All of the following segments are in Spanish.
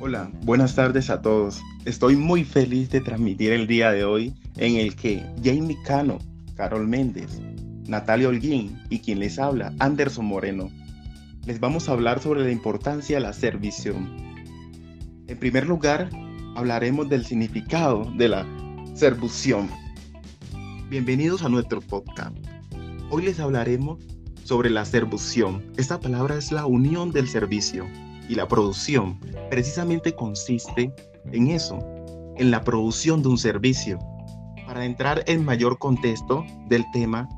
Hola, buenas tardes a todos. Estoy muy feliz de transmitir el día de hoy en el que Jamie Cano, Carol Méndez, Natalia Holguín y quien les habla, Anderson Moreno, les vamos a hablar sobre la importancia de la servición. En primer lugar, hablaremos del significado de la servición. Bienvenidos a nuestro podcast. Hoy les hablaremos sobre la servición. Esta palabra es la unión del servicio y la producción precisamente consiste en eso, en la producción de un servicio. Para entrar en mayor contexto del tema,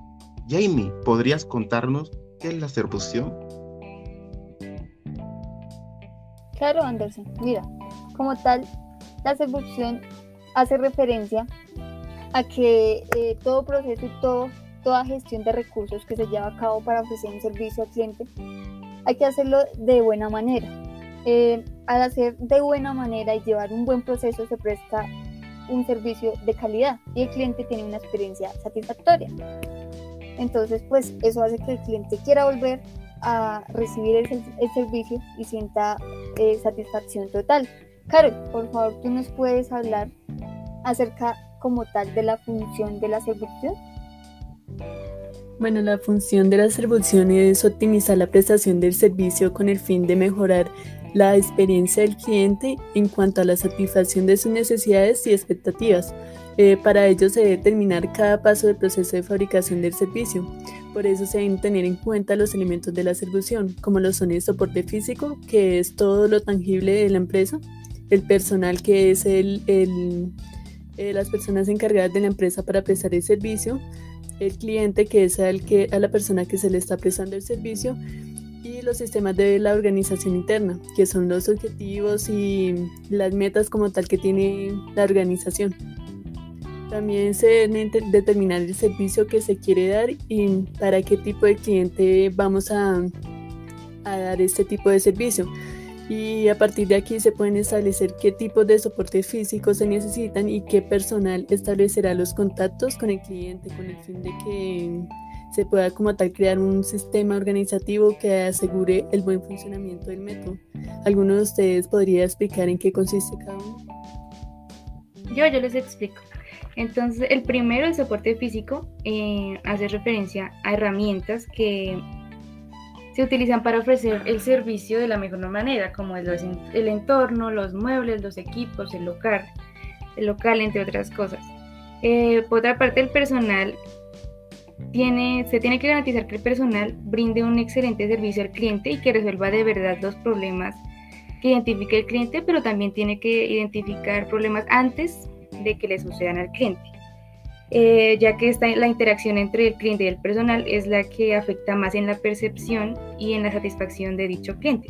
Jamie, ¿podrías contarnos qué es la servición? Claro, Anderson. Mira, como tal, la servición hace referencia a que eh, todo proceso y todo, toda gestión de recursos que se lleva a cabo para ofrecer un servicio al cliente hay que hacerlo de buena manera. Eh, al hacer de buena manera y llevar un buen proceso se presta un servicio de calidad y el cliente tiene una experiencia satisfactoria. Entonces, pues eso hace que el cliente quiera volver a recibir el, servicio y sienta eh, satisfacción total. Carol, por favor, tú nos puedes hablar acerca como tal de la función de la servicio. Bueno, la función de la servición es optimizar la prestación del servicio con el fin de mejorar la experiencia del cliente en cuanto a la satisfacción de sus necesidades y expectativas. Eh, para ello se debe determinar cada paso del proceso de fabricación del servicio. Por eso se deben tener en cuenta los elementos de la servición, como lo son el soporte físico, que es todo lo tangible de la empresa, el personal, que es el, el eh, las personas encargadas de la empresa para prestar el servicio, el cliente, que es al que, a la persona que se le está prestando el servicio, los sistemas de la organización interna, que son los objetivos y las metas como tal que tiene la organización. También se debe determinar el servicio que se quiere dar y para qué tipo de cliente vamos a, a dar este tipo de servicio. Y a partir de aquí se pueden establecer qué tipos de soporte físico se necesitan y qué personal establecerá los contactos con el cliente con el fin de que se pueda como tal crear un sistema organizativo que asegure el buen funcionamiento del método. ¿Alguno de ustedes podría explicar en qué consiste cada uno? Yo, yo les explico. Entonces, el primero, el soporte físico, eh, hace referencia a herramientas que se utilizan para ofrecer el servicio de la mejor manera, como el, el entorno, los muebles, los equipos, el local, el local entre otras cosas. Eh, por otra parte, el personal se tiene que garantizar que el personal brinde un excelente servicio al cliente y que resuelva de verdad los problemas que identifique el cliente, pero también tiene que identificar problemas antes de que le sucedan al cliente. Eh, ya que esta, la interacción entre el cliente y el personal es la que afecta más en la percepción y en la satisfacción de dicho cliente.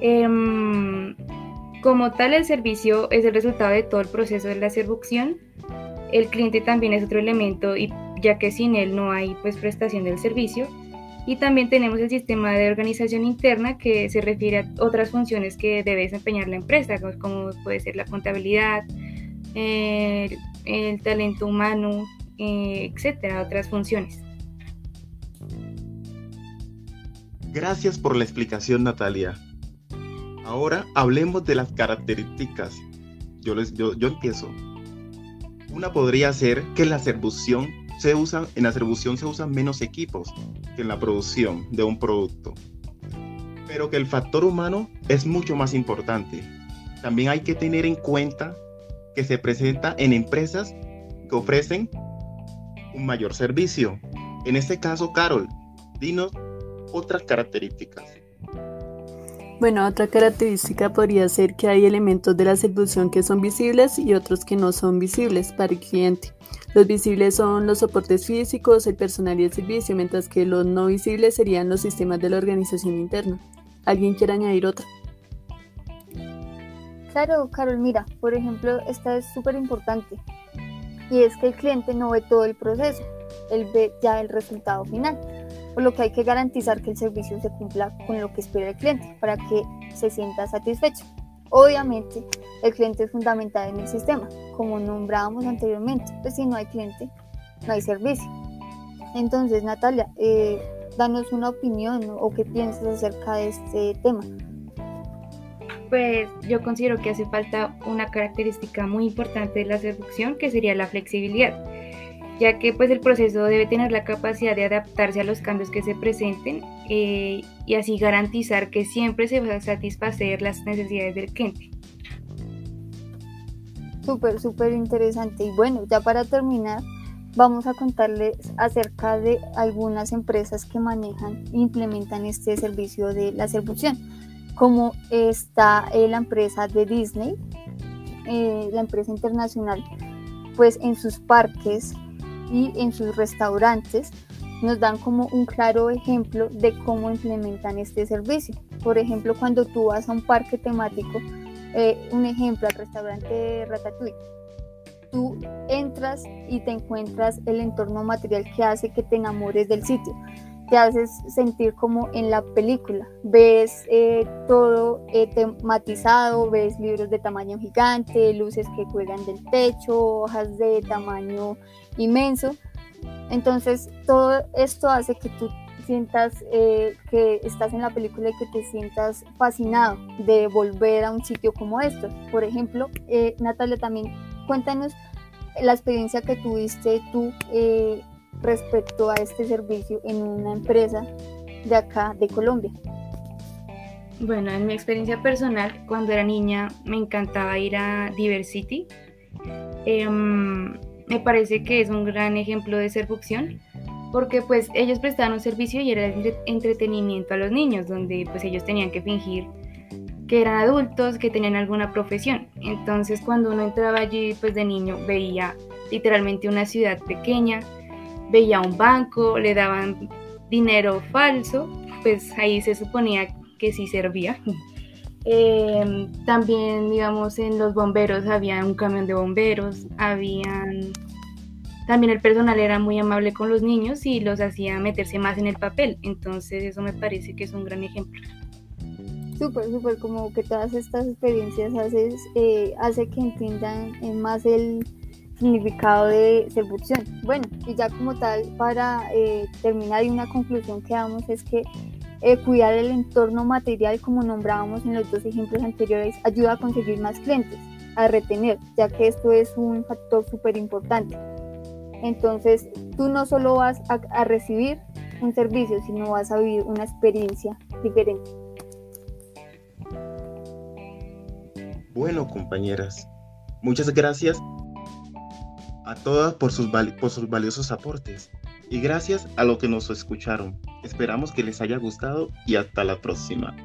Em, como tal, el servicio es el resultado de todo el proceso de la seducción. El cliente también es otro elemento y ya que sin él no hay pues prestación del servicio. Y también tenemos el sistema de organización interna que se refiere a otras funciones que debe desempeñar la empresa, como puede ser la contabilidad, el, talento humano, eh, etcétera, otras funciones. Gracias por la explicación, Natalia. Ahora hablemos de las características. Yo, les, yo, yo empiezo. Una podría ser que la servición se usa, en la distribución se usan menos equipos que en la producción de un producto. Pero que el factor humano es mucho más importante. También hay que tener en cuenta que se presenta en empresas que ofrecen un mayor servicio. En este caso, Carol, dinos otras características. Bueno, otra característica podría ser que hay elementos de la distribución que son visibles y otros que no son visibles para el cliente. Los visibles son los soportes físicos, el personal y el servicio, mientras que los no visibles serían los sistemas de la organización interna. ¿Alguien quiere añadir otra? Claro, Carol, mira, por ejemplo, esta es súper importante y es que el cliente no ve todo el proceso, él ve ya el resultado final, por lo que hay que garantizar que el servicio se cumpla con lo que espera el cliente para que se sienta satisfecho. Obviamente, el cliente es fundamental en el sistema, como nombrábamos anteriormente, pues si no hay cliente, no hay servicio. Entonces, Natalia, eh, danos una opinión o qué piensas acerca de este tema. pues yo considero que hace falta una característica muy importante de la seducción que sería la flexibilidad, ya que pues el proceso debe tener la capacidad de adaptarse a los cambios que se presenten eh, y así garantizar que siempre se va a satisfacer las necesidades del cliente. Súper, súper interesante. Y bueno, ya para terminar, vamos a contarles acerca de algunas empresas que manejan e implementan este servicio de la seducción como está eh, la empresa de Disney, eh, la empresa internacional, pues en sus parques y en sus restaurantes nos dan como un claro ejemplo de cómo implementan este servicio. Por ejemplo, cuando tú vas a un parque temático, eh, un ejemplo al restaurante Ratatouille, tú entras y te encuentras el entorno material que hace que te enamores del sitio te haces sentir como en la película. Ves eh, todo eh, tematizado, ves libros de tamaño gigante, luces que cuelgan del techo, hojas de tamaño inmenso. Entonces todo esto hace que tú sientas eh, que estás en la película y que te sientas fascinado de volver a un sitio como esto. Por ejemplo, Natalia, también cuéntanos la experiencia que tuviste tú respecto a este servicio en una empresa de acá de Colombia? Bueno, en mi experiencia personal, cuando era niña me encantaba ir a Diversity. Em, me parece que es un gran ejemplo de seducción porque pues ellos prestaban un servicio y era entretenimiento a los niños, donde pues ellos tenían que fingir que eran adultos, que tenían alguna profesión. Entonces cuando uno entraba allí pues de niño veía literalmente una ciudad pequeña, veía un banco, le daban dinero falso, pues ahí se suponía que sí servía. Em, también, digamos, en los bomberos había un camión de bomberos, habían... También el personal era muy amable con los niños y los hacía meterse más en el papel. Entonces eso me parece que es un gran ejemplo. Súper, súper, como que todas estas experiencias haces, eh, hace que entiendan más el, significado de seducción. Bueno, y ya como tal, para eh, terminar, y una conclusión que damos es que eh, cuidar el entorno material, como nombrábamos en los dos ejemplos anteriores, ayuda a conseguir más clientes, a retener, ya que esto es un factor súper importante. Entonces, tú no solo vas a, a recibir un servicio, sino vas a vivir una experiencia diferente. Bueno, compañeras, muchas gracias a todas por sus, por sus valiosos aportes y gracias a lo que nos escucharon. Esperamos que les haya gustado y hasta la próxima.